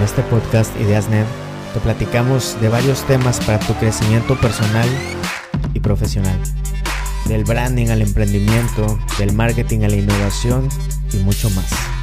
En este podcast IdeasNet te platicamos de varios temas para tu crecimiento personal y profesional. Del branding al emprendimiento, del marketing a la innovación y mucho más.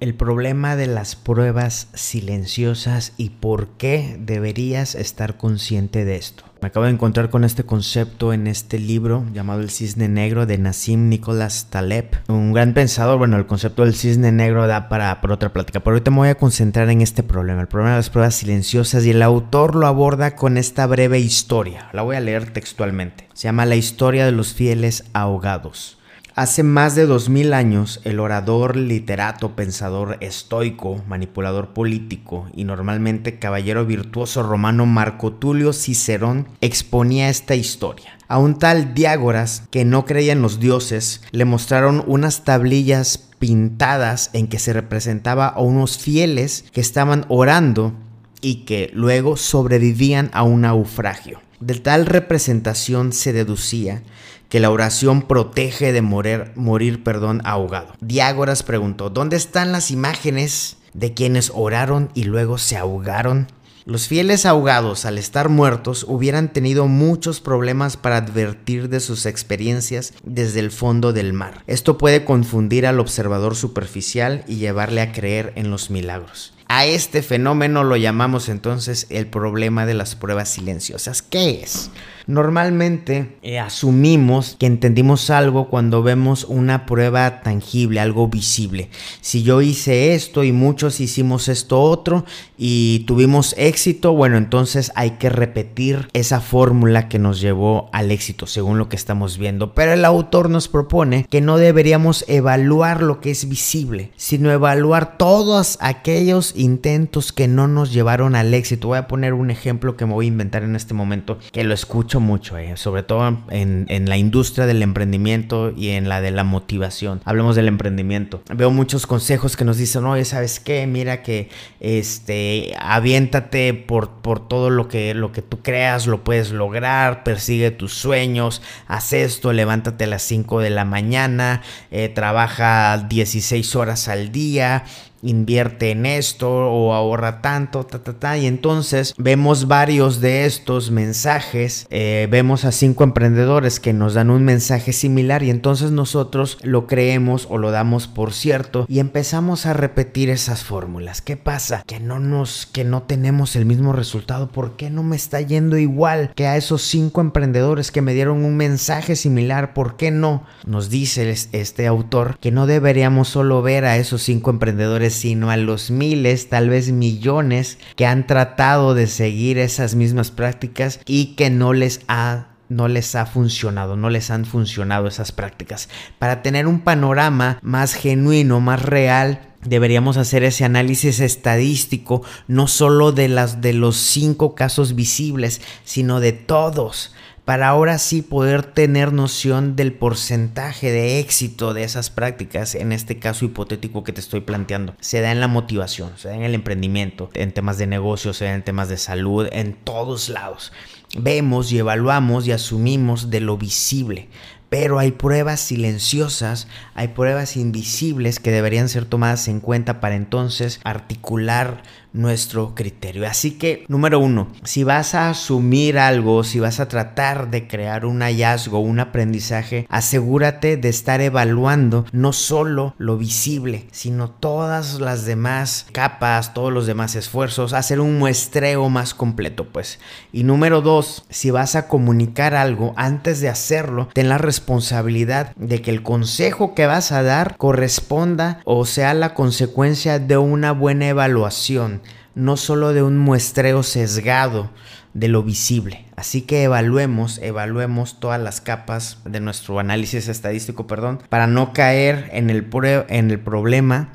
El problema de las pruebas silenciosas y por qué deberías estar consciente de esto. Me acabo de encontrar con este concepto en este libro llamado El Cisne Negro de Nassim Nicholas Taleb, un gran pensador. Bueno, el concepto del cisne negro da para, otra plática, pero ahorita me voy a concentrar en este problema, el problema de las pruebas silenciosas, y el autor lo aborda con esta breve historia. La voy a leer textualmente. Se llama La historia de los fieles ahogados. Hace más de dos mil años, el orador, literato, pensador estoico, manipulador político y normalmente caballero virtuoso romano Marco Tulio Cicerón exponía esta historia. A un tal Diágoras, que no creía en los dioses, le mostraron unas tablillas pintadas en que se representaba a unos fieles que estaban orando y que luego sobrevivían a un naufragio. De tal representación se deducía que la oración protege de morir, morir perdón, ahogado. Diágoras preguntó, ¿dónde están las imágenes de quienes oraron y luego se ahogaron? Los fieles ahogados, al estar muertos, hubieran tenido muchos problemas para advertir de sus experiencias desde el fondo del mar. Esto puede confundir al observador superficial y llevarle a creer en los milagros. A este fenómeno lo llamamos entonces el problema de las pruebas silenciosas. ¿Qué es? Normalmente eh, asumimos que entendimos algo cuando vemos una prueba tangible, algo visible. Si yo hice esto y muchos hicimos esto otro y tuvimos éxito, bueno, entonces hay que repetir esa fórmula que nos llevó al éxito, según lo que estamos viendo. Pero el autor nos propone que no deberíamos evaluar lo que es visible, sino evaluar todos aquellos intentos que no nos llevaron al éxito. Voy a poner un ejemplo que me voy a inventar en este momento, que lo escucho mucho, eh, sobre todo en, en, la industria del emprendimiento y en la de la motivación. Hablemos del emprendimiento. Veo muchos consejos que nos dicen, oye, ¿sabes qué? Mira que este, aviéntate por, por todo lo que, lo que tú creas, lo puedes lograr, persigue tus sueños, haz esto, levántate a las 5 de la mañana, eh, trabaja 16 horas al día, invierte en esto o ahorra tanto, ta, ta, ta. Y entonces vemos varios de estos mensajes, eh, vemos a cinco emprendedores que nos dan un mensaje similar y entonces nosotros lo creemos o lo damos por cierto y empezamos a repetir esas fórmulas. ¿Qué pasa? Que no nos, que no tenemos el mismo resultado. ¿Por qué no me está yendo igual que a esos cinco emprendedores que me dieron un mensaje similar? ¿Por qué no? Nos dice este autor que no deberíamos solo ver a esos cinco emprendedores sino a los miles, tal vez millones, que han tratado de seguir esas mismas prácticas y que no les ha no les ha funcionado, no les han funcionado esas prácticas. Para tener un panorama más genuino, más real, deberíamos hacer ese análisis estadístico no solo de las de los cinco casos visibles, sino de todos para ahora sí poder tener noción del porcentaje de éxito de esas prácticas, en este caso hipotético que te estoy planteando. Se da en la motivación, se da en el emprendimiento, en temas de negocio, se da en temas de salud, en todos lados. Vemos y evaluamos y asumimos de lo visible, pero hay pruebas silenciosas, hay pruebas invisibles que deberían ser tomadas en cuenta para entonces articular nuestro criterio. Así que, número uno, si vas a asumir algo, si vas a tratar de crear un hallazgo, un aprendizaje, asegúrate de estar evaluando no solo lo visible, sino todas las demás capas, todos los demás esfuerzos, hacer un muestreo más completo, pues. Y número dos, si vas a comunicar algo, antes de hacerlo, ten la responsabilidad de que el consejo que vas a dar corresponda o sea la consecuencia de una buena evaluación no solo de un muestreo sesgado de lo visible. Así que evaluemos, evaluemos todas las capas de nuestro análisis estadístico, perdón, para no caer en el, en el problema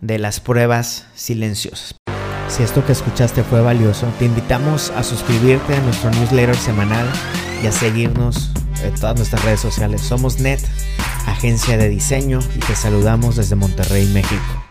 de las pruebas silenciosas. Si esto que escuchaste fue valioso, te invitamos a suscribirte a nuestro newsletter semanal y a seguirnos en todas nuestras redes sociales. Somos NET, agencia de diseño, y te saludamos desde Monterrey, México.